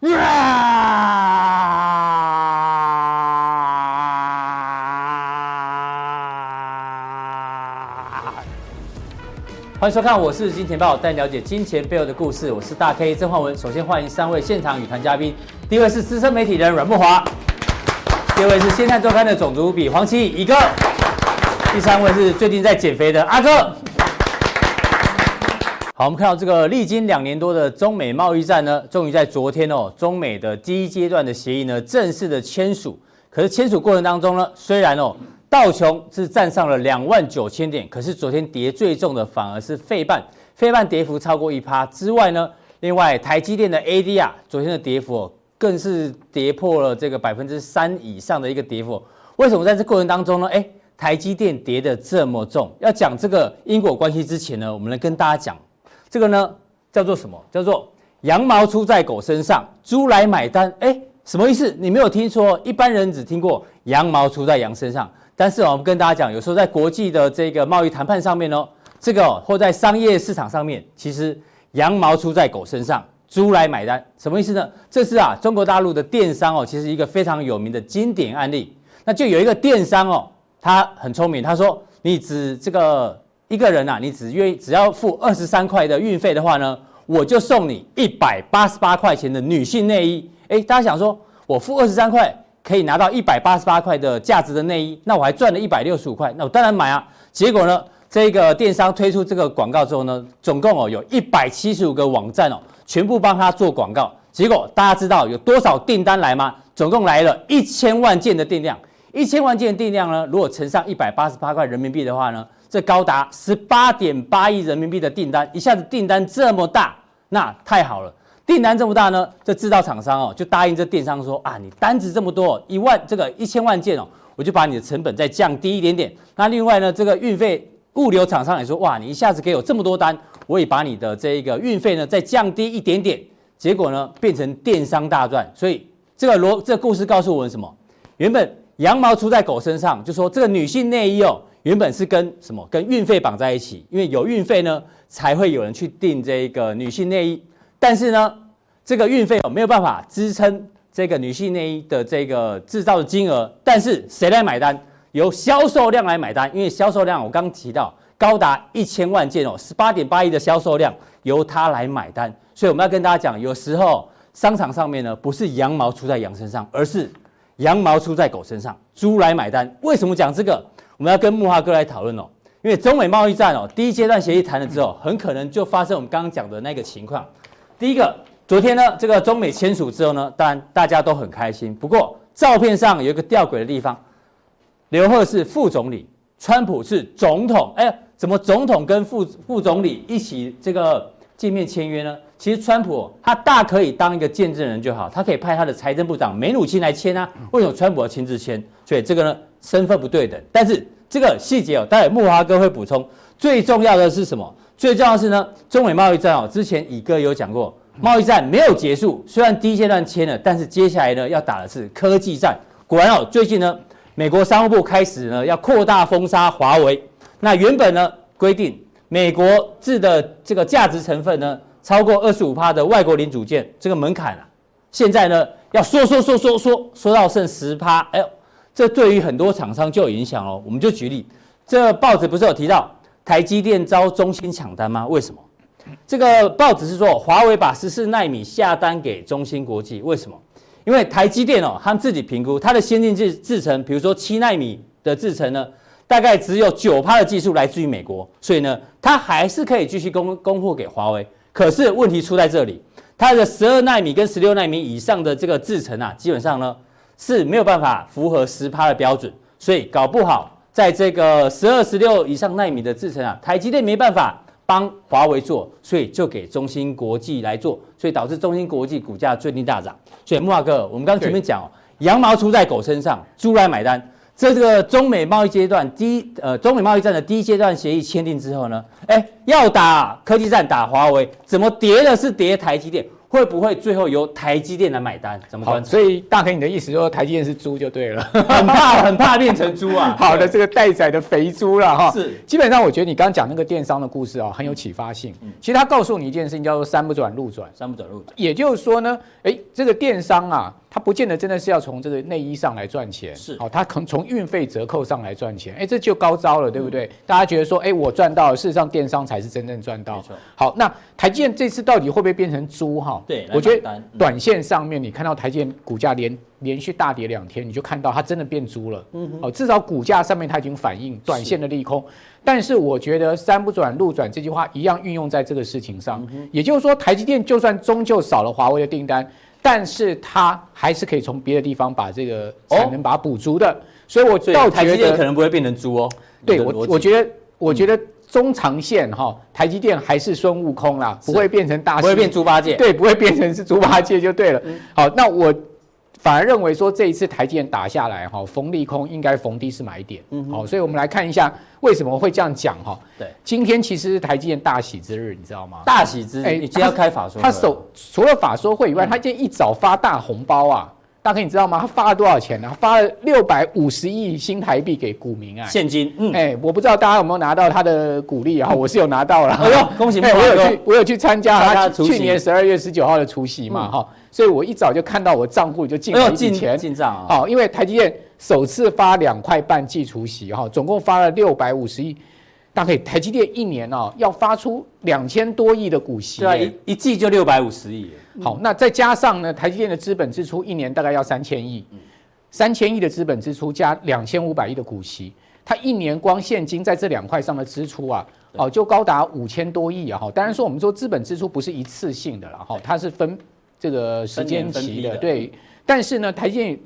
欢迎收看，我是金钱豹，带你了解金钱背后的故事。我是大 K 曾焕文。首先欢迎三位现场与谈嘉宾，第一位是资深媒体人阮慕驊，第二位是《现在周刊》的总主笔黄奇羿哥，第三位是最近在减肥的阿哥。好，我们看到这个历经两年多的中美贸易战呢，终于在昨天哦，中美的第一阶段的协议呢正式的签署。可是签署过程当中呢，虽然哦。道琼是站上了两万九千点，可是昨天跌最重的反而是费半，费半跌幅超过一趴之外呢，另外台积电的 ADR 昨天的跌幅更是跌破了这个百分之三以上的一个跌幅。为什么在这过程当中呢？哎，台积电跌得这么重？要讲这个因果关系之前呢，我们来跟大家讲这个呢叫做什么？叫做羊毛出在狗身上，猪来买单。哎，什么意思？你没有听说，一般人只听过羊毛出在羊身上。但是我们跟大家讲，有时候在国际的这个贸易谈判上面哦，这个或在商业市场上面，其实羊毛出在狗身上，猪来买单，什么意思呢？这是啊，中国大陆的电商哦，其实一个非常有名的经典案例。那就有一个电商哦，他很聪明，他说你只这个一个人啊，你只愿意只要付二十三块的运费的话呢，我就送你一百八十八块钱的女性内衣。诶，大家想说，我付二十三块。可以拿到一百八十八块的价值的内衣，那我还赚了一百六十五块，那我当然买啊。结果呢，这个电商推出这个广告之后呢，总共哦有一百七十五个网站哦，全部帮他做广告。结果大家知道有多少订单来吗？总共来了一千万件的订量，一千万件的订量呢，如果乘上一百八十八块人民币的话呢，这高达十八点八亿人民币的订单，一下子订单这么大，那太好了。订单这么大呢，这制造厂商哦就答应这电商说啊，你单子这么多，一万这个一千万件哦，我就把你的成本再降低一点点。那另外呢，这个运费物流厂商也说哇，你一下子给我这么多单，我也把你的这个运费呢再降低一点点。结果呢，变成电商大赚。所以这个罗这个故事告诉我们什么？原本羊毛出在狗身上，就说这个女性内衣哦，原本是跟什么？跟运费绑在一起，因为有运费呢，才会有人去订这个女性内衣。但是呢，这个运费哦没有办法支撑这个女性内衣的这个制造的金额，但是谁来买单？由销售量来买单，因为销售量我刚刚提到高达一千万件哦，十八点八亿的销售量由它来买单。所以我们要跟大家讲，有时候商场上面呢不是羊毛出在羊身上，而是羊毛出在狗身上，猪来买单。为什么讲这个？我们要跟木华哥来讨论哦，因为中美贸易战哦，第一阶段协议谈了之后，很可能就发生我们刚刚讲的那个情况。第一个，昨天呢，这个中美签署之后呢，当然大家都很开心。不过照片上有一个吊诡的地方，刘鹤是副总理，川普是总统。哎，怎么总统跟副副总理一起这个见面签约呢？其实川普他大可以当一个见证人就好，他可以派他的财政部长梅努钦来签啊。为什么川普要亲自签？所以这个呢，身份不对等。但是这个细节哦，待会木华哥会补充。最重要的是什么？最重要的是呢，中美贸易战哦，之前乙哥有讲过，贸易战没有结束，虽然第一阶段签了，但是接下来呢要打的是科技战。果然哦，最近呢，美国商务部开始呢要扩大封杀华为。那原本呢规定美国制的这个价值成分呢超过二十五趴的外国零组件这个门槛啊，现在呢要缩缩缩缩缩缩到剩十趴。哎呦，这对于很多厂商就有影响哦。我们就举例，这报纸不是有提到？台积电遭中芯抢单吗？为什么？这个报纸是说华为把十四纳米下单给中芯国际，为什么？因为台积电哦，他们自己评估它的先进制制程，比如说七纳米的制程呢，大概只有九趴的技术来自于美国，所以呢，它还是可以继续供供货给华为。可是问题出在这里，它的十二纳米跟十六纳米以上的这个制程啊，基本上呢是没有办法符合十趴的标准，所以搞不好。在这个十二、十六以上纳米的制程啊，台积电没办法帮华为做，所以就给中芯国际来做，所以导致中芯国际股价最近大涨。所以木华哥，我们刚刚前面讲哦，羊毛出在狗身上，猪来买单。这这个中美贸易阶段第一，呃，中美贸易战的第一阶段协议签订之后呢，哎，要打科技战，打华为，怎么跌的是跌台积电，会不会最后由台积电来买单？怎么观察？所以大 K，你的意思说台积电是猪就对了，很怕很怕变成猪啊。好的，这个待宰的肥猪了哈。是，基本上我觉得你刚刚讲那个电商的故事啊，很有启发性。嗯，其实他告诉你一件事情，叫做山不转路转。山不转路转，也就是说呢，哎，这个电商啊，它不见得真的是要从这个内衣上来赚钱。是，哦，它可能从运费折扣上来赚钱。哎，这就高招了，对不对？嗯，大家觉得说，哎，我赚到了，事实上电商才是真正赚到。好，那台积电这次到底会不会变成猪？哈，对，我觉得。短线上面，你看到台积电股价连连续大跌两天，你就看到它真的变猪了。嗯，哦，至少股价上面它已经反映短线的利空。但是我觉得“山不转路转”这句话一样运用在这个事情上。也就是说，台积电就算终究少了华为的订单，但是它还是可以从别的地方把这个产能把它补足的。所以，我倒觉得台积电可能不会变成猪哦。对我，我觉得，我觉得。中长线哈，台积电还是孙悟空啦，不会变成大，不会变猪八戒，对，不会变成是猪八戒就对了。好，那我反而认为说这一次台积电打下来哈，逢利空应该逢低是买点。嗯，好，所以我们来看一下为什么会这样讲哈。对，今天其实是台积电大喜之日，你知道吗？大喜之日，哎，你今天要开法说，他首除了法说会以外，他今天一早发大红包啊。大哥，你知道吗？他发了多少钱呢？发了六百五十亿新台币给股民啊，现金。嗯，哎，我不知道大家有没有拿到他的股利啊？我是有拿到了。哎呦，恭喜！我有去，我有去参加他去年十二月十九号的除夕嘛，哈，所以我一早就看到我账户就进了一笔钱进账啊。好，因为台积电首次发两块半季除夕哈，总共发了六百五十亿。大概台积电一年哦要发出两千多亿的股息，对啊，一一季就六百五十亿。好，那再加上呢，台积电的资本支出一年大概要三千亿，三千亿的资本支出加两千五百亿的股息，它一年光现金在这两块上的支出啊，哦就高达五千多亿啊。哈，当然说我们说资本支出不是一次性的了哈，它是分这个时间期的，对。但是呢，台积电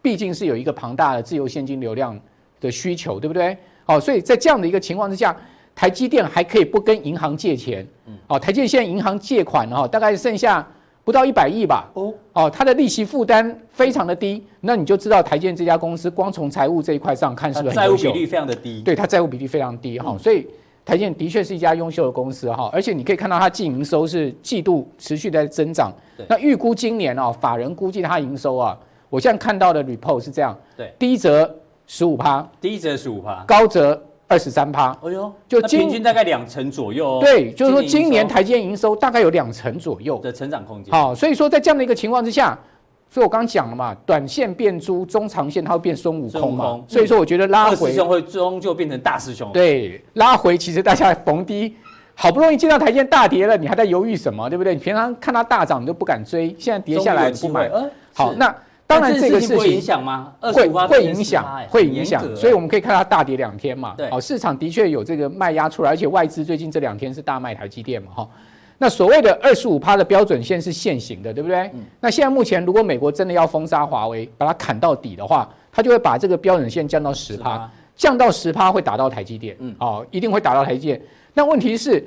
毕竟是有一个庞大的自由现金流量的需求，对不对？好，所以在这样的一个情况之下，台积电还可以不跟银行借钱。嗯，哦，台积电现在银行借款哈，大概剩下不到一百亿吧。哦，哦，它的利息负担非常的低，那你就知道台积电这家公司光从财务这一块上看是不是很优秀？债务比例非常的低。对，它债务比例非常低哈，所以台积电的确是一家优秀的公司哈，而且你可以看到它净营收是季度持续在增长。那预估今年啊，法人估计它营收啊，我现在看到的 report 是这样。对，低则。十五趴，低则十五趴，高则二十三趴。哎呦，就平均大概两成左右哦。对，就是说今年台积电营收大概有两成左右的成长空间。好，所以说在这样的一个情况之下，所以我刚刚讲了嘛，短线变猪，中长线它会变孙悟空嘛。所以说我觉得拉回，二师兄会终究变成大师兄。对，拉回其实大家逢低，好不容易见到台积电大跌了，你还在犹豫什么？对不对？你平常看它大涨你都不敢追，现在跌下来不买。好，那。当然，这个事情会影响吗？会会影响，会影响。所以我们可以看到它大跌两天嘛。对，好，市场的确有这个卖压出来，而且外资最近这两天是大卖台积电嘛，哈。那所谓的二十五趴的标准线是现行的，对不对？那现在目前，如果美国真的要封杀华为，把它砍到底的话，它就会把这个标准线降到十趴，降到十趴会打到台积电，嗯，哦，一定会打到台积电。那问题是，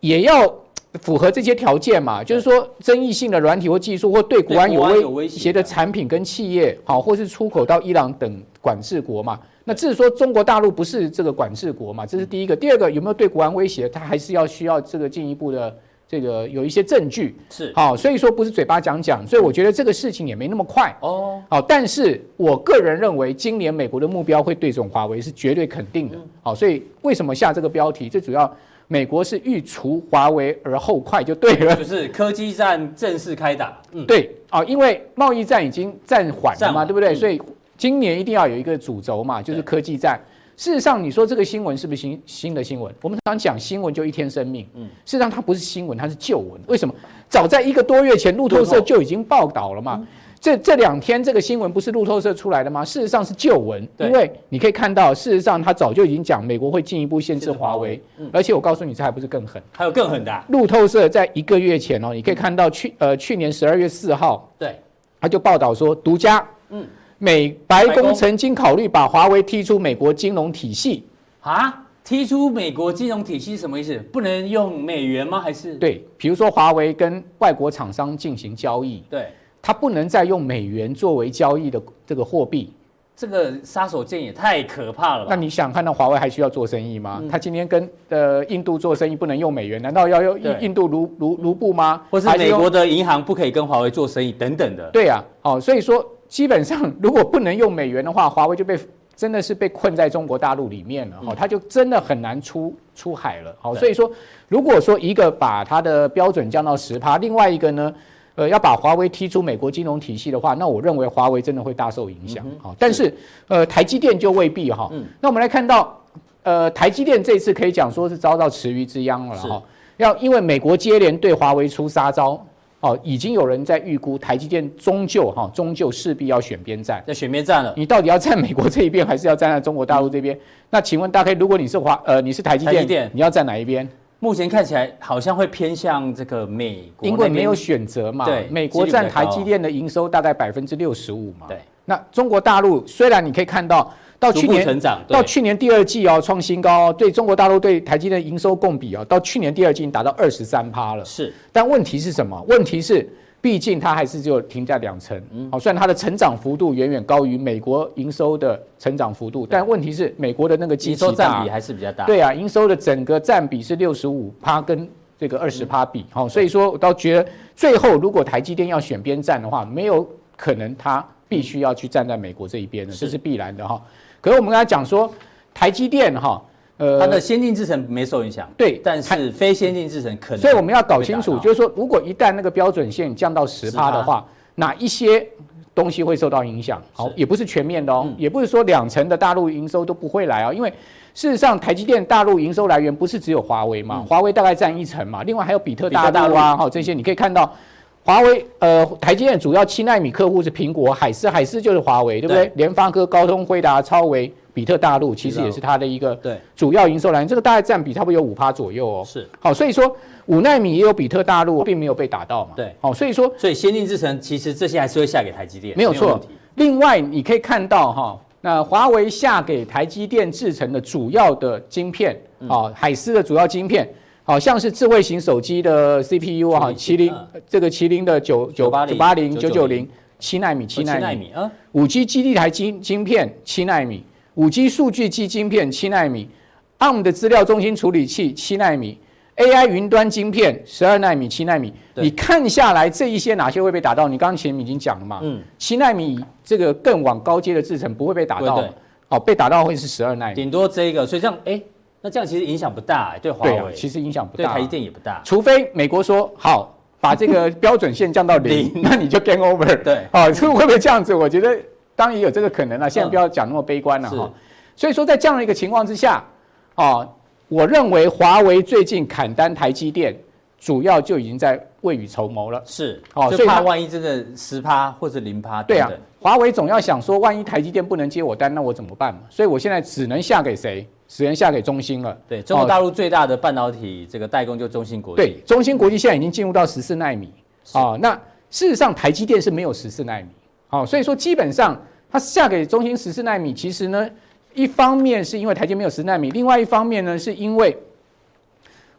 也要。符合这些条件嘛，就是说争议性的软体或技术，或对国安有威胁的产品跟企业，好，或是出口到伊朗等管制国嘛。那至于说中国大陆不是这个管制国嘛，这是第一个。第二个有没有对国安威胁，它还是要需要这个进一步的这个有一些证据。是，好，所以说不是嘴巴讲讲，所以我觉得这个事情也没那么快。哦，好，但是我个人认为今年美国的目标会对准华为是绝对肯定的。好，所以为什么下这个标题？最主要。美国是欲除华为而后快，就对了，就是科技战正式开打。嗯，对啊，因为贸易战已经暂缓了嘛，对不对？所以今年一定要有一个主轴嘛，就是科技战。事实上，你说这个新闻是不是新新的新闻？我们常讲新闻就一天生命，嗯，事实上它不是新闻，它是旧闻。为什么？早在一个多月前，路透社就已经报道了嘛。这这两天这个新闻不是路透社出来的吗？事实上是旧闻，因为你可以看到，事实上他早就已经讲美国会进一步限制华为，而且我告诉你，这还不是更狠，还有更狠的。路透社在一个月前哦，你可以看到去呃去年十二月四号，对，他就报道说独家，嗯，美白宫曾经考虑把华为踢出美国金融体系啊，踢出美国金融体系什么意思？不能用美元吗？还是对，比如说华为跟外国厂商进行交易，对。它不能再用美元作为交易的这个货币，这个杀手锏也太可怕了吧？那你想看到华为还需要做生意吗？嗯、他今天跟呃印度做生意不能用美元，难道要用印印度卢卢卢布吗？或是美国的银行不可以跟华为做生意等等的？对呀、啊，哦，所以说基本上如果不能用美元的话，华为就被真的是被困在中国大陆里面了，哦，他就真的很难出出海了，好，所以说如果说一个把它的标准降到十趴，另外一个呢？呃，要把华为踢出美国金融体系的话，那我认为华为真的会大受影响。好、嗯，但是呃，台积电就未必哈。嗯。那我们来看到，呃，台积电这次可以讲说是遭到池鱼之殃了哈。要因为美国接连对华为出杀招，哦，已经有人在预估台积电终究哈，终究势必要选边站。要选边站了。你到底要站美国这一边，还是要站在中国大陆这边？嗯、那请问大概如果你是华呃，你是台积电你要站哪一边？目前看起来好像会偏向这个美国，因为没有选择嘛。对，美国占台积电的营收大概百分之六十五嘛。对，那中国大陆虽然你可以看到，到去年成长，到去年第二季哦创新高哦，对中国大陆对台积电营收共比哦，到去年第二季达到二十三趴了。是，但问题是什么？问题是。毕竟它还是就停在两成，好，虽然它的成长幅度远远高于美国营收的成长幅度，但问题是美国的那个营收占比还是比较大。对啊，营收的整个占比是六十五趴跟这个二十趴比，好，所以说我倒觉得最后如果台积电要选边站的话，没有可能它必须要去站在美国这一边的，这是必然的哈。可是我们刚才讲说台积电哈。呃，它的先进制程没受影响，对，但是非先进制程可能。所以我们要搞清楚，就是说，如果一旦那个标准线降到十趴的话，哪一些东西会受到影响？好，也不是全面的哦，也不是说两成的大陆营收都不会来啊，因为事实上台积电大陆营收来源不是只有华为嘛，华为大概占一成嘛，另外还有比特大陆啊，哈，这些你可以看到，华为呃，台积电主要七纳米客户是苹果、海思，海思就是华为，对不对？联发科、高通、辉达、超微。比特大陆其实也是它的一个对。主要营收来源，这个大概占比差不多有五趴左右哦。是。好，所以说五纳米也有比特大陆，并没有被打到嘛。对，好，所以说所以先进制程其实这些还是会下给台积电，没有错。另外你可以看到哈，那华为下给台积电制成的主要的晶片啊，海思的主要晶片，好像是智慧型手机的 CPU 啊，麒麟这个麒麟的九九八九八零九九零。七纳米七纳米。啊，五 G 基地台晶晶片七纳米。五 G 数据机晶片七纳米，ARM 的资料中心处理器七纳米，AI 云端晶片十二纳米七纳米。你看下来这一些哪些会被打到？你刚刚前面已经讲了嘛？嗯，七纳米这个更往高阶的制程不会被打到。哦，被打到会是十二纳米。顶多这个，所以这样，哎，那这样其实影响不大，对华为。对，其实影响不大，对台积电也不大。除非美国说好，把这个标准线降到 零，那你就 game over。对，哦，会不会这样子？我觉得。当然也有这个可能了，现在不要讲那么悲观了哈。所以说，在这样的一个情况之下，啊，我认为华为最近砍单台积电，主要就已经在未雨绸缪了。是，哦，所以怕万一真的十趴或者零趴。对啊，华为总要想说，万一台积电不能接我单，那我怎么办嘛？所以我现在只能下给谁？只能下给中芯了。对，中国大陆最大的半导体这个代工就中芯国际。对，中芯国际现在已经进入到十四纳米。啊，那事实上台积电是没有十四纳米。好，所以说基本上它下给中芯十四纳米，其实呢，一方面是因为台积没有十纳米，另外一方面呢，是因为，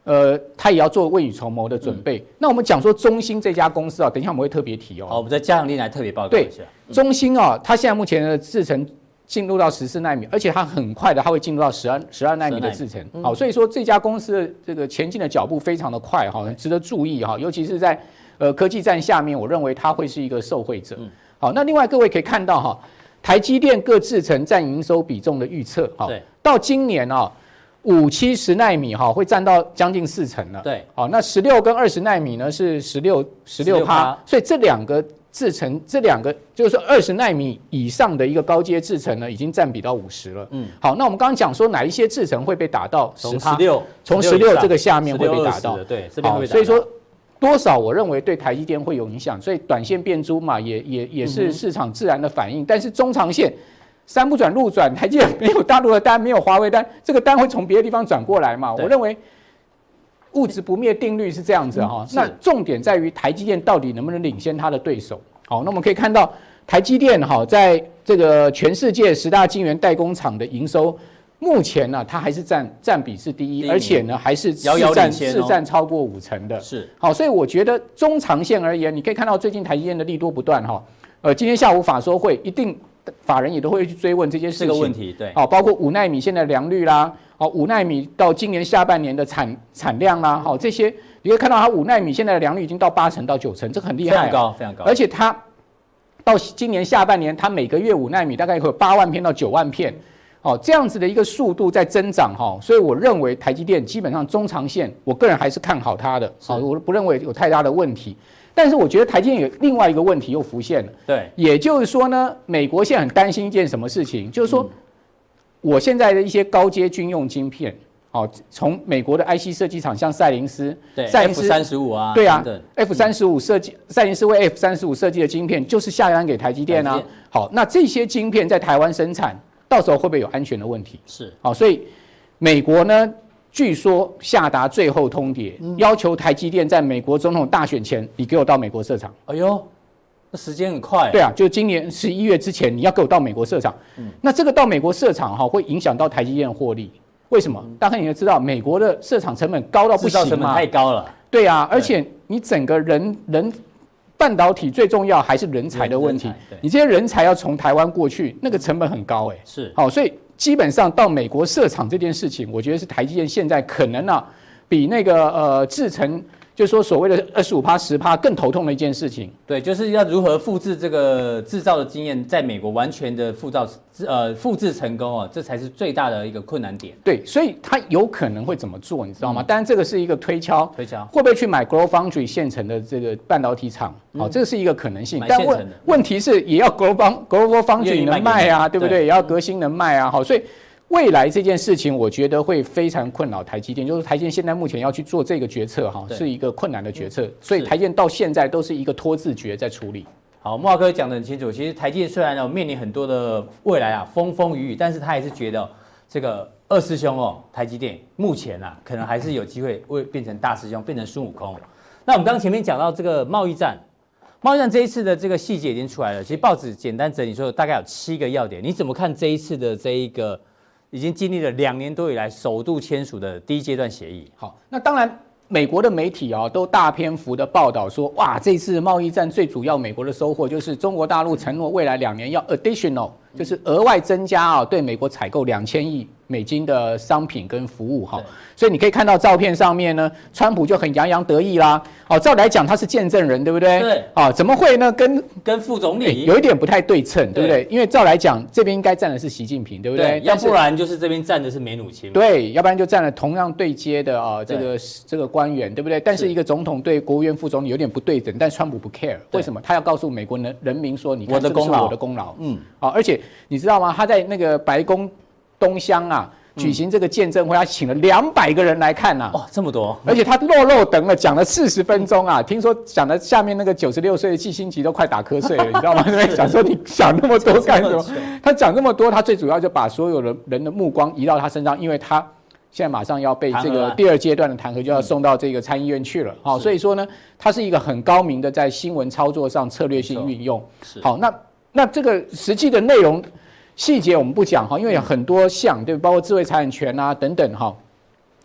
呃，它也要做未雨绸缪的准备。那我们讲说中芯这家公司啊，等一下我们会特别提哦。好，我们在加强錠来特别报告一下。对，中芯啊，它现在目前的制程进入到十四纳米，而且它很快的，它会进入到十二十二纳米的制程。好，所以说这家公司的这个前进的脚步非常的快哈，值得注意哈，尤其是在呃科技战下面，我认为它会是一个受惠者。好，那另外各位可以看到哈，台积电各制程占营收比重的预测，哈，到今年啊，五七十纳米哈会占到将近四成了，对，好，那十六跟二十纳米呢是十六十六趴，所以这两个制程，这两个就是说二十纳米以上的一个高阶制程呢，已经占比到五十了，嗯，好，那我们刚刚讲说哪一些制程会被打到十趴，从十六这个下面会被打到，对，这边会打到，所以说。多少我认为对台积电会有影响，所以短线变猪嘛，也也也是市场自然的反应。但是中长线，山不转路转，台积电没有大陆的单，没有华为单，这个单会从别的地方转过来嘛？我认为物质不灭定律是这样子哈。那重点在于台积电到底能不能领先它的对手？好，那我们可以看到台积电哈，在这个全世界十大晶圆代工厂的营收。目前呢，它还是占占比是第一，而且呢，还是遥遥领先，是占超过五成的。是好，所以我觉得中长线而言，你可以看到最近台积电的利多不断哈。呃，今天下午法说会一定法人也都会去追问这些事情。这个问题，对，好，包括五纳米现在的良率啦，好，五纳米到今年下半年的产产量啦，好，这些你会看到它五纳米现在的良率已经到八成到九成，这个很厉害，非常高，非常高。而且它到今年下半年，它每个月五纳米大概会有八万片到九万片，哦，这样子的一个速度在增长哈，所以我认为台积电基本上中长线，我个人还是看好它的，好，我不认为有太大的问题。但是我觉得台积电有另外一个问题又浮现了，对，也就是说呢，美国现在很担心一件什么事情，就是说，我现在的一些高阶军用晶片，哦，从美国的 IC 设计厂，像赛灵思，对，赛灵思三十五啊，对啊，F 三十五设计，赛灵思为 F 三十五设计的晶片，就是下单给台积电啊。好，那这些晶片在台湾生产，到时候会不会有安全的问题？是，好，所以美国呢？据说下达最后通牒，要求台积电在美国总统大选前，你给我到美国设厂。哎呦，那时间很快。对啊，就今年十一月之前，你要给我到美国设厂。嗯，那这个到美国设厂哈，会影响到台积电获利。为什么？大概你要知道，美国的设厂成本高到不行嘛，成本太高了。对啊，而且你整个人人半导体最重要还是人才的问题。你这些人才要从台湾过去，那个成本很高哎。是。好，所以。基本上到美国设厂这件事情，我觉得是台积电现在可能呢、啊，比那个呃制程，就是说所谓的二十五趴十趴更头痛的一件事情。对，就是要如何复制这个制造的经验，在美国完全的复造。呃，复制成功啊，这才是最大的一个困难点。对，所以他有可能会怎么做，你知道吗？当然、嗯，这个是一个推敲，推敲会不会去买 GlobalFoundries 现成的这个半导体厂？好、这个是一个可能性。但问问题是，也要 Global GlobalFoundries 能卖啊，对不对？对也要革新能卖啊。好，所以未来这件事情，我觉得会非常困扰台积电。就是台积电现在目前要去做这个决策，哈，是一个困难的决策。所以台积电到现在都是一个拖字诀在处理。好，慕驊哥讲得很清楚。其实台积电虽然呢面临很多的未来啊风风雨雨，但是他还是觉得这个二师兄哦，台积电目前啊可能还是有机会会变成大师兄，变成孙悟空。那我们刚刚前面讲到这个贸易战，贸易战这一次的这个细节已经出来了。其实报纸简单整理说，大概有七个要点。你怎么看这一次的这一个已经经历了两年多以来首度签署的第一阶段协议？好，那当然。美国的媒体啊，都大篇幅的报道说，哇，这次贸易战最主要美国的收获就是中国大陆承诺未来两年要 additional，就是额外增加啊，对美国采购两千亿美金的商品跟服务哈。所以你可以看到照片上面呢，川普就很洋洋得意啦。哦，照来讲他是见证人，对不对？对。哦，怎么会呢？跟跟副总理有一点不太对称，对不对？因为照来讲，这边应该站的是习近平，对不对？要不然就是这边站的是梅努钦。对，要不然就站了同样对接的啊，这个这个官员，对不对？但是一个总统对国务院副总理有点不对等，但川普不 care，为什么？他要告诉美国人人民说，你看，这是我的功劳。嗯。好，而且你知道吗？他在那个白宫东乡啊。举行这个见证会，他请了两百个人来看呐、啊！哇，这么多！而且他落落等了，讲了四十分钟啊！听说讲的下面那个九十六岁的季新吉都快打瞌睡了，你知道吗？因为想说你想那么多干什么？他讲那么多，他最主要就把所有的人的目光移到他身上，因为他现在马上要被这个第二阶段的弹劾就要送到这个参议院去了。好，所以说呢，他是一个很高明的在新闻操作上策略性运用。好，那那这个实际的内容。细节我们不讲哈，因为有很多项，对，包括智慧财产权啊等等哈。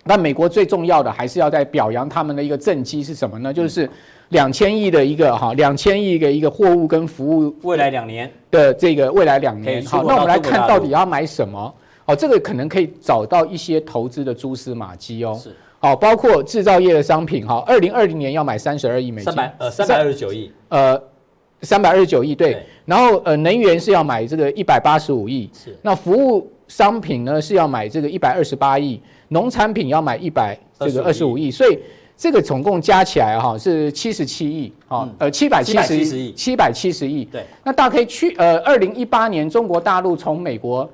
那美国最重要的还是要在表扬他们的一个政绩是什么呢？就是两千亿的一个哈，两千亿的一个货物跟服务未来两年的这个未来两年。好，那我们来看到底要买什么？哦，这个可能可以找到一些投资的蛛丝马迹哦。是。好，包括制造业的商品哈，二零二零年要买三十二亿美金。三百呃三百二十九亿。呃。三百二十九亿，对，然后呃，能源是要买这个一百八十五亿，是。那服务商品呢是要买这个一百二十八亿，农产品要买一百这个二十五亿，所以这个总共加起来哈是七十七亿，哈，呃七百七十亿，七百七十亿，对。那大家可以去呃，二零一八年中国大陆从美国。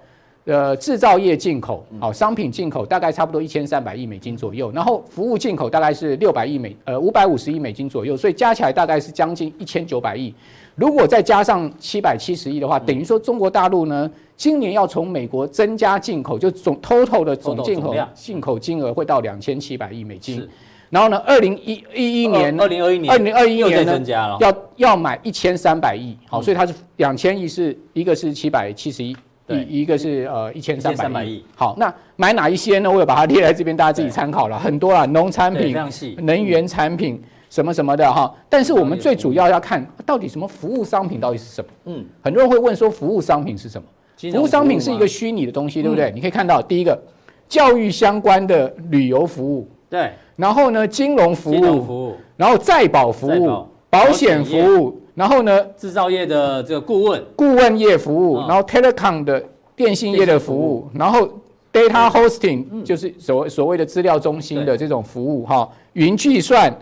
呃，制造业进口，好，商品进口大概差不多一千三百亿美金左右，然后服务进口大概是六百亿美，呃，五百五十亿美金左右，所以加起来大概是将近一千九百亿。如果再加上七百七十亿的话，等于说中国大陆呢，今年要从美国增加进口，就总 total 的总进口进口金额会到两千七百亿美金。然后呢，二零一一一年，二零二一年，二零二一年呢，要要买一千三百亿，好，所以它是两千亿是一个是七百七十亿。一一个是呃一千三百亿，好，那买哪一些呢？我有把它列在这边，大家自己参考了，很多啊，农产品、能源产品、什么什么的哈。但是我们最主要要看到底什么服务商品到底是什么。嗯，很多人会问说服务商品是什么？服务商品是一个虚拟的东西，对不对？你可以看到第一个教育相关的旅游服务，对，然后呢金融服务，然后再保服务、保险服务，然后呢制造业的这个顾问。顾问业服务，然后 telecom 的电信业的服务，然后。Data hosting 就是所所谓的资料中心的这种服务哈，云计算，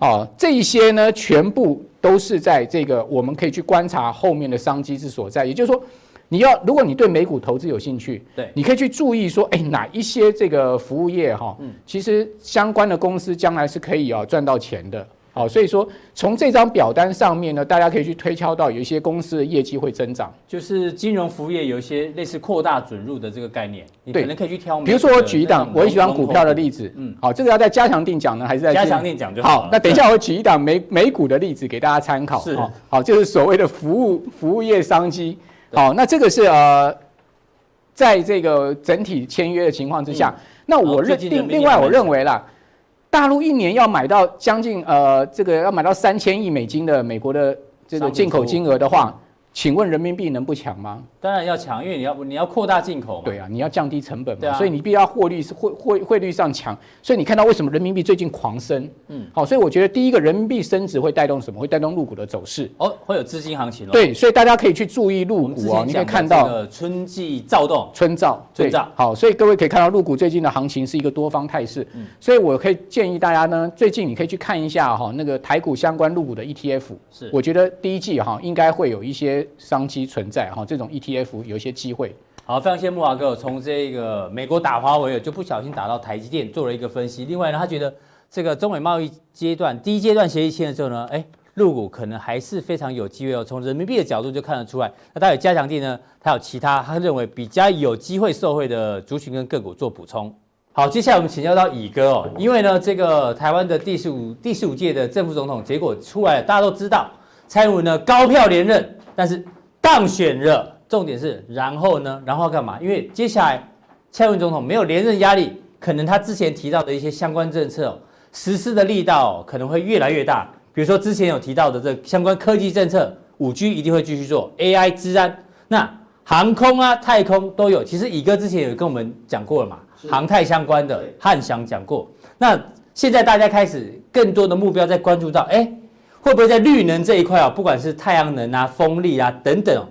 啊，这一些呢，全部都是在这个我们可以去观察后面的商机之所在。也就是说，你要如果你对美股投资有兴趣，对，你可以去注意说，哎，哪一些这个服务业哈，其实相关的公司将来是可以啊赚到钱的。好，所以说从这张表单上面呢，大家可以去推敲到有一些公司的业绩会增长，就是金融服务业有一些类似扩大准入的这个概念，你可能可以去挑。比如说我举一档我很喜欢股票的例子，嗯，好，这个要在加强定讲呢，还是在加强定讲就好？好，那等一下我举一档美美股的例子给大家参考，是，好，就是所谓的服务服务业商机。好，那这个是呃，在这个整体签约的情况之下，那我认另另外我认为啦。大陆一年要买到将近呃，这个要买到三千亿美金的美国的这个进口金额的话。请问人民币能不强吗？当然要强，因为你要你要扩大进口嘛。对啊，你要降低成本嘛，啊、所以你必须要汇率是汇汇汇率上强。所以你看到为什么人民币最近狂升？嗯，好，所以我觉得第一个人民币升值会带动什么？会带动入股的走势。哦，会有资金行情哦。对，所以大家可以去注意入股哦。你可以看到春季躁动，春躁，春躁。好，所以各位可以看到入股最近的行情是一个多方态势。嗯，所以我可以建议大家呢，最近你可以去看一下哈，那个台股相关入股的 ETF。是，我觉得第一季哈应该会有一些商机存。在哈，这种 ETF 有一些机会。好，非常谢谢慕驊哥，从这个美国打华为就不小心打到台积电做了一个分析。另外呢，他觉得这个中美贸易阶段第一阶段协议签了之后呢，哎，入股可能还是非常有机会哦。从人民币的角度就看得出来。那他有加强地呢，他有其他他认为比较有机会受惠的族群跟个股做补充。好，接下来我们请教到乙哥哦，因为呢，这个台湾的第十五第十五届的正副总统结果出来了，大家都知道蔡英文呢高票连任，但是。当选了，重点是然后呢？然后要干嘛？因为接下来蔡英文总统没有连任压力，可能他之前提到的一些相关政策、哦、实施的力道、哦、可能会越来越大。比如说之前有提到的这相关科技政策，五 G 一定会继续做，AI 治安，那航空啊、太空都有。其实乙哥之前有跟我们讲过了嘛，航太相关的汉翔讲过。那现在大家开始更多的目标在关注到，哎。会不会在绿能这一块啊，不管是太阳能啊、风力啊等等，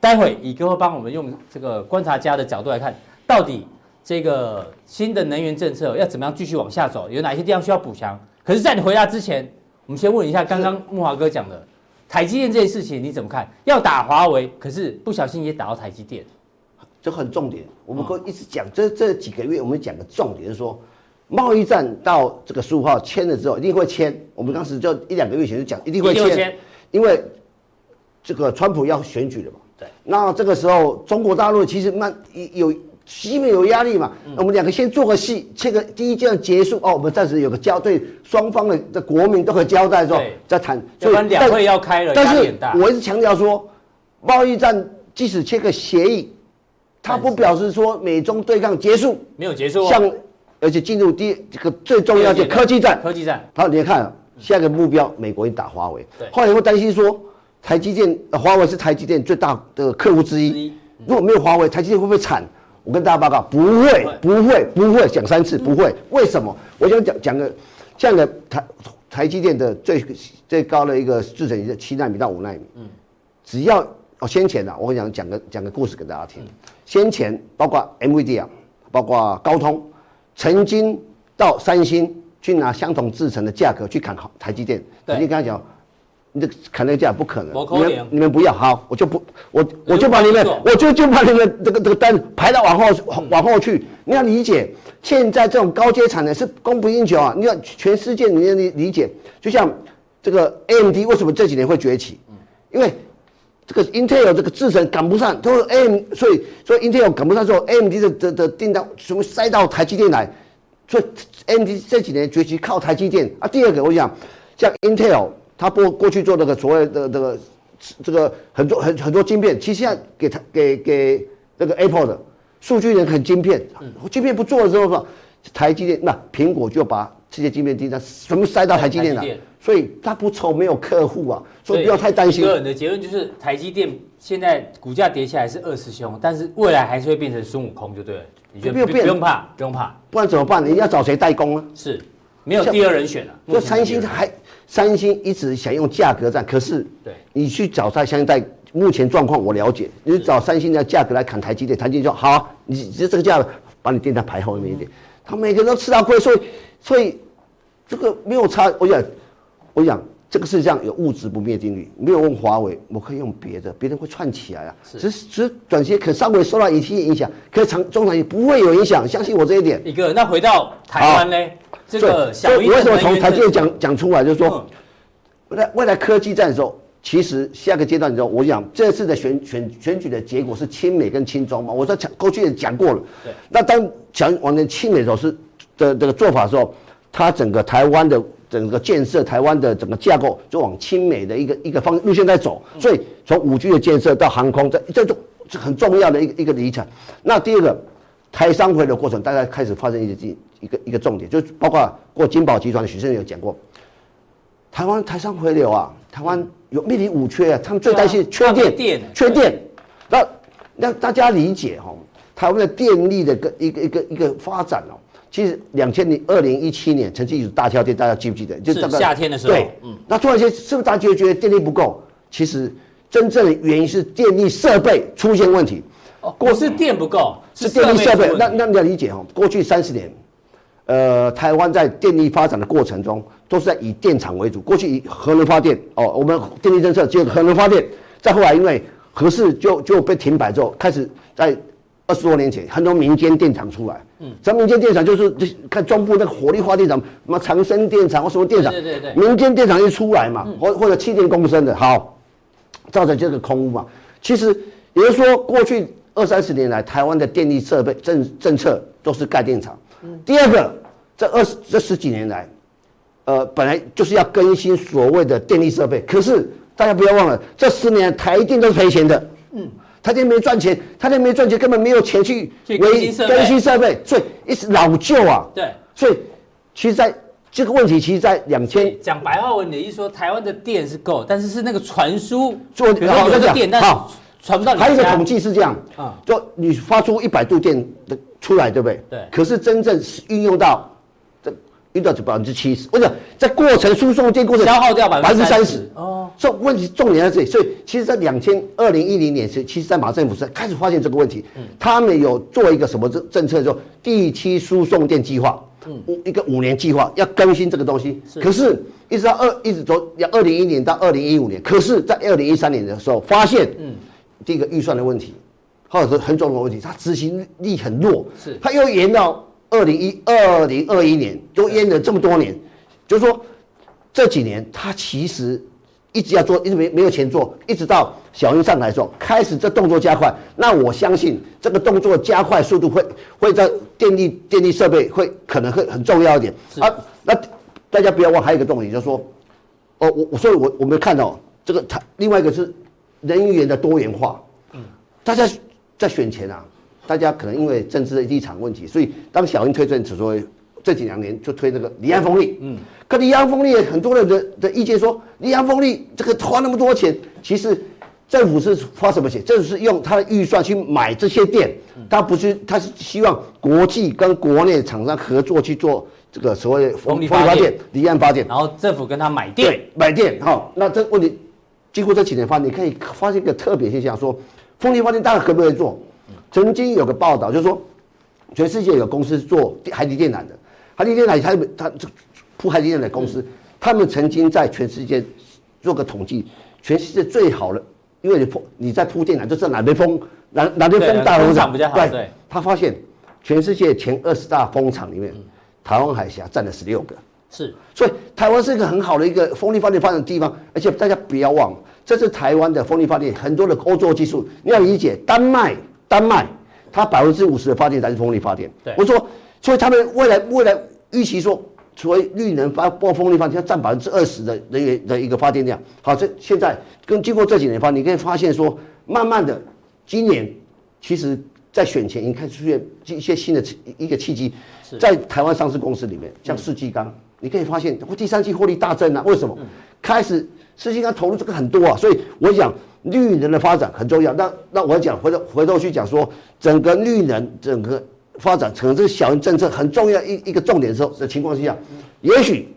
待会乙哥会帮我们用这个观察家的角度来看，到底这个新的能源政策要怎么样继续往下走，有哪些地方需要补强？可是，在你回答之前，我们先问一下刚刚木华哥讲的台积电这件事情，你怎么看？要打华为，可是不小心也打到台积电，这很重点。我们会一直讲，这这几个月我们讲的重点是说。贸易战到这个十五号签了之后，一定会签。我们当时就一两个月前就讲，一定会签，因为这个川普要选举了嘛。对。那这个时候，中国大陆其实慢有西面有压力嘛。那我们两个先做个戏，签个第一阶段结束哦，我们暂时有个交对双方的的国民都可以交代之后再谈。所以两会要开了，但是我一直强调说，贸易战即使签个协议，他不表示说美中对抗结束，没有结束。像。而且进入第这个最重要的科技战，科技战。好，你看下一个目标，美国打华为。对。后来会担心说，台积电、华为是台积电最大的客户之一。如果没有华为，台积电会不会惨？我跟大家报告，不会，不会，不会，讲三次不会。为什么？我想讲讲个这样的台台积电的最最高的一个制程是七纳米到五纳米。嗯。只要哦，先前啊，我想讲个讲个故事给大家听。先前包括 NVIDIA 啊，包括高通。曾经到三星去拿相同制程的价格去砍好台积电，台积电跟他讲，你这砍那个价不可能，你们你们不要好，我就不我我就把你们我就就把你们这个这个单排到往后往后去。你要理解，现在这种高阶产能是供不应求啊！你要全世界你要理理解，就像这个 AMD 为什么这几年会崛起？因为这个 Intel 这个制程赶不上，都是 AM，所以所以 Intel 赶不上之后，AMD 的的的订单全部塞到台积电来，所以 AMD 这几年崛起靠台积电啊。第二个，我讲像 Intel，它过过去做那个所谓的这个这个很多很很多晶片，其实现在给它给给那个 Apple 的数据人很晶片，晶片不做了之后，说台积电那苹果就把世界晶片订单全部塞到台积电了，所以他不愁没有客户啊，所以不要太担心。个人的结论就是，台积电现在股价跌下来是二师兄，但是未来还是会变成孙悟空，就对了。你觉得不用怕，不用怕，不然怎么办？你要找谁代工啊？是，没有第二人选了。就三星还，三星一直想用价格战，可是对你去找他相代，目前状况我了解，你找三星的价格来砍台积电，台积电说好啊，你这这个价把你订单排后面一点。他每个人都吃到亏，所以所以这个没有差。我想我想这个世界上有物质不灭定律，没有用华为，我可以用别的，别人会串起来啊。是只是只是短期可稍微受到一些影响，可是长中长期不会有影响，相信我这一点。一个那回到台湾呢？这个小我为什么从台积电讲讲出来，就是说未来未来科技战的时候。其实下个阶段之后，我想这次的选选选举的结果是亲美跟亲中嘛？我在讲过去也讲过了。对。那当讲往年亲美的时候是的这个做法的时候，它整个台湾的整个建设，台湾的整个架构就往亲美的一个一个方路线在走。所以从五 G 的建设到航空，这这种是很重要的一个一个里程。那第二个台商回的过程，大家开始发生一个一个一个重点，就包括过金宝集团的许胜有讲过，台湾台商回流啊，台湾。有面临五缺啊，他们最担心缺电，缺电。那让大家理解哈，台湾的电力的个一个一个一个发展哦，其实两千零二零一七年曾经有大跳电，大家记不记得？就是夏天的时候。对，嗯。那突然间是不是大家就觉得电力不够？其实真正的原因是电力设备出现问题。哦，过是电不够，是电力设备。那那你要理解哈，过去三十年，呃，台湾在电力发展的过程中。都是在以电厂为主，过去以核能发电哦，我们电力政策只有核能发电。再后来因为核四就就被停摆之后，开始在二十多年前很多民间电厂出来。嗯，什么民间电厂就是看中部那个火力发电厂，什么长生电厂或什么电厂，对对对，民间电厂一出来嘛，或或者气电共生的，好，造成这个空屋嘛。其实也就是说，过去二三十年来，台湾的电力设备政政策都是盖电厂。嗯，第二个，这二十这十几年来。呃，本来就是要更新所谓的电力设备，可是大家不要忘了，这十年台电都是赔钱的。嗯，台电没赚钱，他今天没赚钱，根本没有钱去维更新设备，所以一直老旧啊。对，所以其实在这个问题，其实，在两千讲白话文，你一说台湾的电是够，但是是那个传输做好那个电，但传不到你。还有一个统计是这样啊，就你发出一百度电的出来，对不对？对。可是真正是运用到。遇到就百分之七十，我讲在过程输送电过程消耗掉百分之三十。哦，所以问题重点在这里。所以其实，在两千二零一零年时，其实在马政府是开始发现这个问题，嗯，他们有做一个什么政政策，叫第七输送电计划，嗯，一个五年计划要更新这个东西。是，可是一直到二一直从要二零一一年到二零一五年，可是在二零一三年的时候发现，嗯，第一个预算的问题，或者是很重要的问题，它执行力很弱，是，它又延到。二零一二零二一年都淹了这么多年，就是说这几年他其实一直要做，一直没没有钱做，一直到小英上台的时候，开始这动作加快。那我相信这个动作加快速度会会在电力电力设备会可能会很重要一点啊。那大家不要忘，还有一个重点就是说，哦，我我所以我我们看到这个它另外一个是人员的多元化，嗯，大家在选前啊。大家可能因为政治的立场问题，所以当小英推政只说，这几两年就推那个离岸风力。嗯，可离岸风力很多人的的意见说，离岸风力这个花那么多钱，其实政府是花什么钱？政府是用他的预算去买这些电，他不是，他是希望国际跟国内厂商合作去做这个所谓风力发电、离岸发电，然后政府跟他买电，对，买电。好，那这问题经过这几年发，你可以发现一个特别现象，说风力发电大家可不可以做？曾经有个报道，就是说，全世界有公司做海底电缆的，海底电缆，他他铺海底电缆的公司，他们曾经在全世界做个统计，全世界最好的，因为你铺你在铺电缆，就知道哪边风哪哪边风大风场比较好。对，他发现全世界前二十大风场里面，台湾海峡占了十六个。是，所以台湾是一个很好的一个风力发电发展的地方，而且大家不要忘了，这是台湾的风力发电很多的欧洲技术，你要理解丹麦。丹麦，它百分之五十的发电才是风力发电。对，我说，所以他们未来未来预期说，所谓绿能发包风力发电要占百分之二十的能源的一个发电量。好，这现在跟经过这几年发，你可以发现说，慢慢的，今年其实在选前已经开始出现一些新的一个契机，在台湾上市公司里面，像世纪钢，你可以发现第三季获利大增啊，为什么？开始世纪钢投入这个很多啊，所以我讲绿能的发展很重要。那那我讲回头回头去讲说，整个绿能整个发展成这个小英政策很重要一一个重点的时候的情况之下，也许。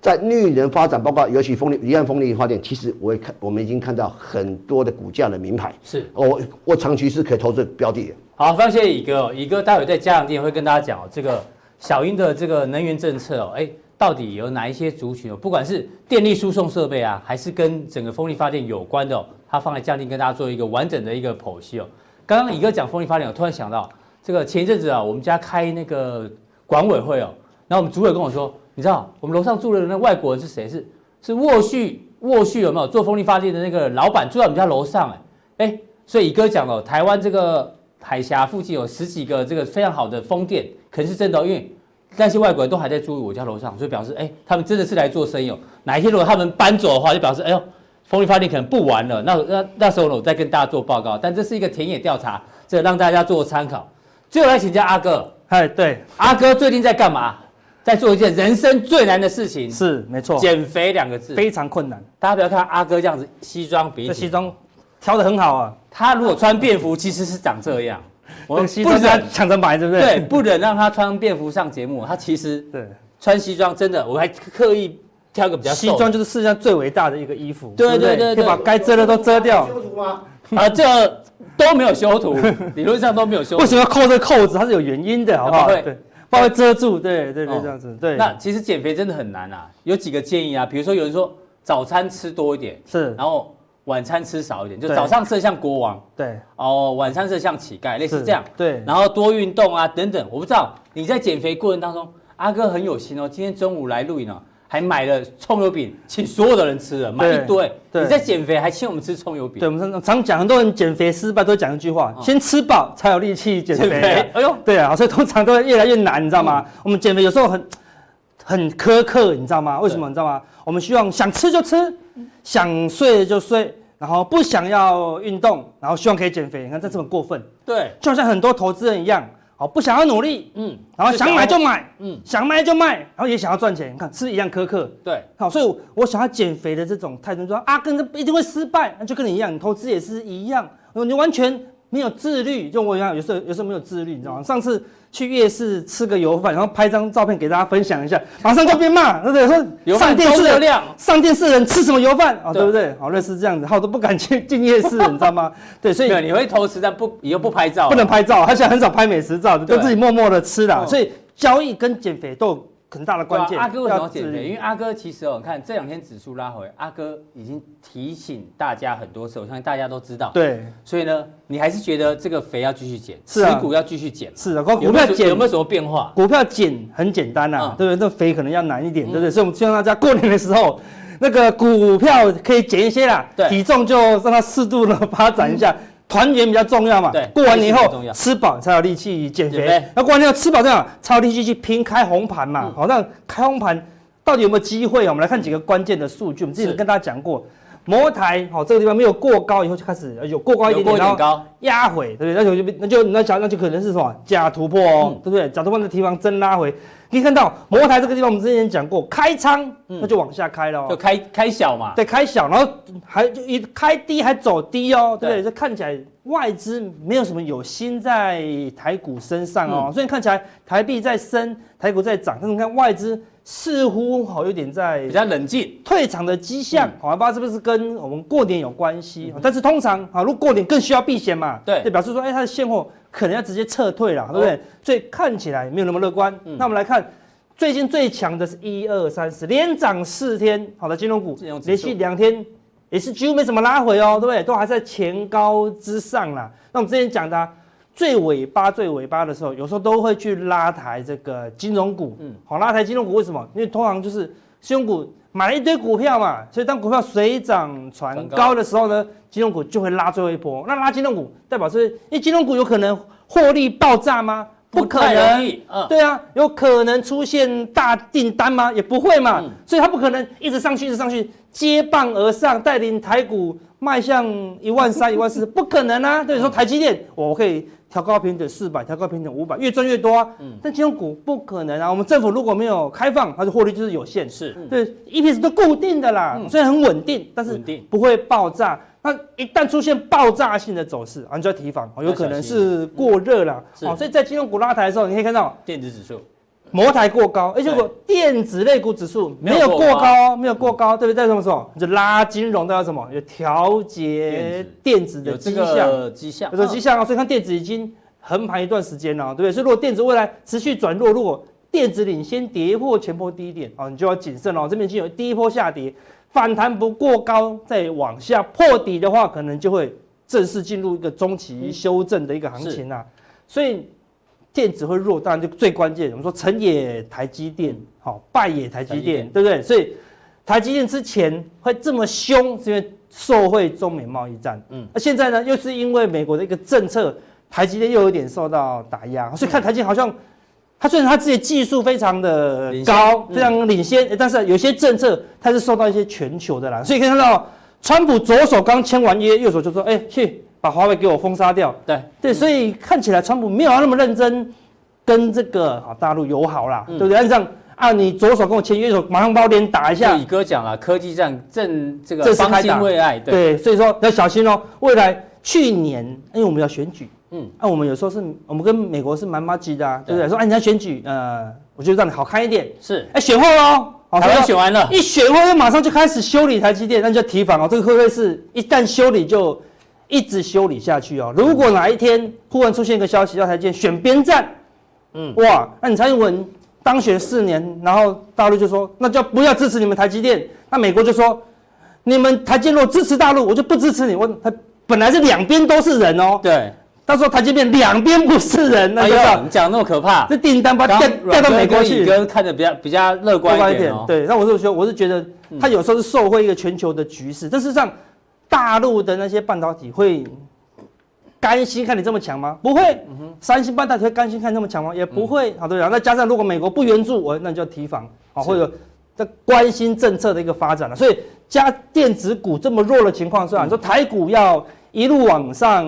在绿能发展，包括尤其风力、离岸风力发电，其实我也看，我们已经看到很多的股价的名牌。是，我我长期是可以投资标的。好，非常谢谢乙哥。乙哥待会在加强錠会跟大家讲这个小英的这个能源政策哦，哎，到底有哪一些族群哦？不管是电力输送设备啊，还是跟整个风力发电有关的哦，他放在加强錠跟大家做一个完整的一个剖析哦。刚刚乙哥讲风力发电，我突然想到，这个前一阵子啊，我们家开那个管委会哦，然后我们主委跟我说。你知道我们楼上住的那外国人是谁？是是沃旭，沃旭有没有做风力发电的那个老板住在我们家楼上？哎哎，所以乙哥讲了，台湾这个海峡附近有十几个这个非常好的风电，可能是真的，因为那些外国人都还在住我家楼上，所以表示哎，他们真的是来做生意哦。哪一天如果他们搬走的话，就表示哎呦，风力发电可能不玩了。那那那时候呢，我再跟大家做报告。但这是一个田野调查，这让大家做参考。最后来请教阿哥，嗨，对，阿哥最近在干嘛？在做一件人生最难的事情，是没错，减肥两个字非常困难。大家不要看阿哥这样子西装笔挺，这西装挑的很好啊。他如果穿便服，其实是长这样。我们西装抢着买，对不对？对，不忍让他穿便服上节目。他其实对穿西装真的，我还刻意挑个比较。西装就是世界上最伟大的一个衣服，对对对，可以把该遮的都遮掉。修图吗？啊，这都没有修图，理论上都没有修图。为什么要扣这个扣子？它是有原因的，好不好？对。把它遮住，对对对，这样子。对，那其实减肥真的很难啊，有几个建议啊，比如说有人说早餐吃多一点，是，然后晚餐吃少一点，就早上吃的像国王，对，哦，晚餐吃的像乞丐，类似这样，对，然后多运动啊等等。我不知道你在减肥过程当中，阿哥很有心哦，今天中午来录影哦。还买了葱油饼，请所有的人吃了，买一堆。你在减肥，还请我们吃葱油饼。对，我们常讲，很多人减肥失败都讲一句话：先吃饱才有力气减肥。哎呦，对啊，所以通常都会越来越难，你知道吗？我们减肥有时候很很苛刻，你知道吗？为什么？你知道吗？我们希望想吃就吃，想睡就睡，然后不想要运动，然后希望可以减肥。你看这这么过分？对，就好像很多投资人一样。好不想要努力，嗯，然后想买就买，嗯，想卖就卖，然后也想要赚钱，你看是一样苛刻，对，好，所以我想要减肥的这种态度，说啊，跟着一定会失败，那就跟你一样，你投资也是一样，你完全没有自律，就我一样，有时候有时候没有自律，你知道吗？上次。去夜市吃个油饭，然后拍张照片给大家分享一下，马上就被骂，对不对？说上电视的上电视的人吃什么油饭啊？对不对？好，类似这样子，好都不敢去进夜市，你知道吗？对，所以你会偷吃，但不以后不拍照，不能拍照，他现在很少拍美食照，就自己默默的吃了。所以交易跟减肥都。很大的关键。阿哥为什么要减肥？因为阿哥其实哦，你看这两天指数拉回，阿哥已经提醒大家很多次，我相信大家都知道。对。所以呢，你还是觉得这个肥要继续减，持股要继续减。是啊，股票减有没有什么变化？股票减很简单呐，对不对？那肥可能要难一点，对不对？所以我们希望大家过年的时候，那个股票可以减一些啦，体重就让它适度的发展一下。团圆比较重要嘛？对，过完年以后吃饱才有力气减肥。那过完年后吃饱这样，才有力气去拼开红盘嘛？好，那开红盘到底有没有机会？我们来看几个关键的数据。我们之前跟大家讲过，摩台好这个地方没有过高以后就开始有过高一点点，然后压回，对不对？那就那就那讲那就可能是什么假突破哦，对不对？假突破的地方真拉回。可以看到摩台这个地方，我们之前讲过，开仓那就往下开了，就开开小嘛，对，开小，然后还就一开低还走低哦，对不对？这看起来外资没有什么有心在台股身上哦，所以看起来台币在升，台股在涨，但是你看外资似乎好有点在比较冷静。退场的迹象，好，不知道是不是跟我们过年有关系？但是通常啊，如果过年更需要避险嘛，对，就表示说，哎，它的现货。可能要直接撤退了，对不对？所以看起来没有那么乐观。那我们来看，最近最强的是一二三四，连涨四天，好的金融股，连续两天也是几乎没怎么拉回哦，对不对？都还在前高之上啦。那我们之前讲的最尾巴、最尾巴的时候，有时候都会去拉抬这个金融股。嗯，好，拉抬金融股为什么？因为通常就是金融股。买了一堆股票嘛，所以当股票水涨船高的时候呢，金融股就会拉最后一波。那拉金融股代表是，因为金融股有可能获利爆炸吗？不可能。嗯，对啊，有可能出现大订单吗？也不会嘛。所以它不可能一直上去，一直上去，接棒而上，带领台股迈向一万三、一万四，不可能啊！对，说台积电，我可以调高平等四百，调高平等五百，越赚越多啊。嗯，但金融股不可能啊！我们政府如果没有开放，它的获利就是有限。是，对，EPS 都固定的啦，虽然很稳定，但是不会爆炸。那一旦出现爆炸性的走势，啊，你就要提防，有可能是过热了。哦，所以在金融股拉抬的时候，你可以看到电子指数。摩台过高，而且如果电子类股指数没有过高哦，没有过高，对不对？代表什么？就拉金融代表什么？有调节电子的迹象，迹象，有迹象啊！所以看电子已经横盘一段时间了，对不对？所以如果电子未来持续转弱，如果电子领先跌破前波低点啊，你就要谨慎了。这边已经有第一波下跌，反弹不过高，再往下破底的话，可能就会正式进入一个中期修正的一个行情啊。所以。电子会弱，当然就最关键。我们说成也台积电，好败也台积电，对不对？所以台积电之前会这么凶，是因为受惠中美贸易战。嗯，那现在呢，又是因为美国的一个政策，台积电又有点受到打压。所以看台积电好像，它虽然它自己技术非常的高，非常领先，但是有些政策它是受到一些全球的啦。所以可以看到，川普左手刚签完约，右手就说：“哎，去。”把华为给我封杀掉，对。对，所以看起来川普没有那么认真跟这个啊大陆友好啦，对不对？按照啊，你左手跟我签，右手马上把我脸打一下。宇哥讲了，科技战正这个方兴未艾，对，所以说要小心哦。未来去年因为我们要选举，嗯，那我们有时候是我们跟美国是蛮麻吉的，对。不对？说哎，你要选举，呃，我就让你好看一点，是，哎，选后喽，台湾选完了，一选后就马上就开始修理台积电，那就提防哦，这个会不会是一旦修理就？一直修理下去哦。如果哪一天忽然出现一个消息，要台积电选边站，嗯，哇，那你蔡英文当选四年，然后大陆就说，那就不要支持你们台积电。那美国就说，你们台积电如果支持大陆，我就不支持你。我他本来是两边都是人哦。对。他说台积电两边不是人，那个你讲那么可怕，这订单把它调调到美国去。跟看着比较比较乐观一点，哦。对，那我是说，我是觉得他有时候是受惠一个全球的局势，但事实上。大陆的那些半导体会甘心看你这么强吗？不会。三星半导体会甘心看这么强吗？也不会。好，对。然后再加上如果美国不援助我，那你就要提防啊，或者在关心政策的一个发展了。所以加电子股这么弱的情况下，你说台股要一路往上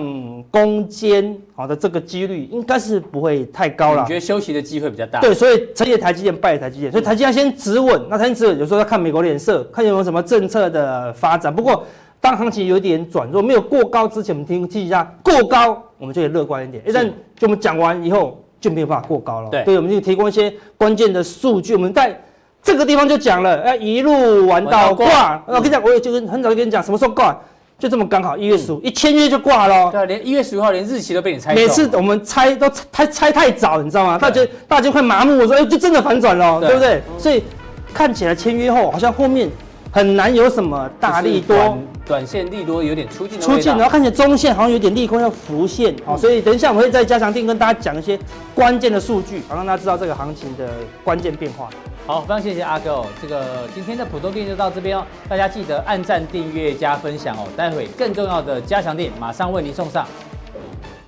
攻坚，好的这个几率应该是不会太高了。你觉得休息的机会比较大？对，所以成也台积电，败也台积电。所以台积电先止稳，那台积电止稳有时候要看美国脸色，看有没有什么政策的发展。不过。当行情有点转弱，没有过高之前，我们听听一下过高，我们就可以乐观一点。一旦就我们讲完以后，就没有办法过高了。对，对，我们就提供一些关键的数据。我们在这个地方就讲了，哎，一路玩到挂。我跟你讲，我就跟很早就跟你讲，什么时候挂，就这么刚好一月十五，一签约就挂了。对，连一月十五号连日期都被你猜。每次我们猜都猜猜太早，你知道吗？大家大家快麻木，我说哎，就真的反转了，对不对？所以看起来签约后，好像后面很难有什么大利多。短线利多有点出尽，出尽，然后看起来中线好像有点利空要浮现，好，所以等一下我们会在加强定跟大家讲一些关键的数据，好让大家知道这个行情的关键变化。好，非常谢谢阿哥哦，这个今天的普通店就到这边哦，大家记得按赞、订阅、加分享哦，待会更重要的加强店马上为您送上。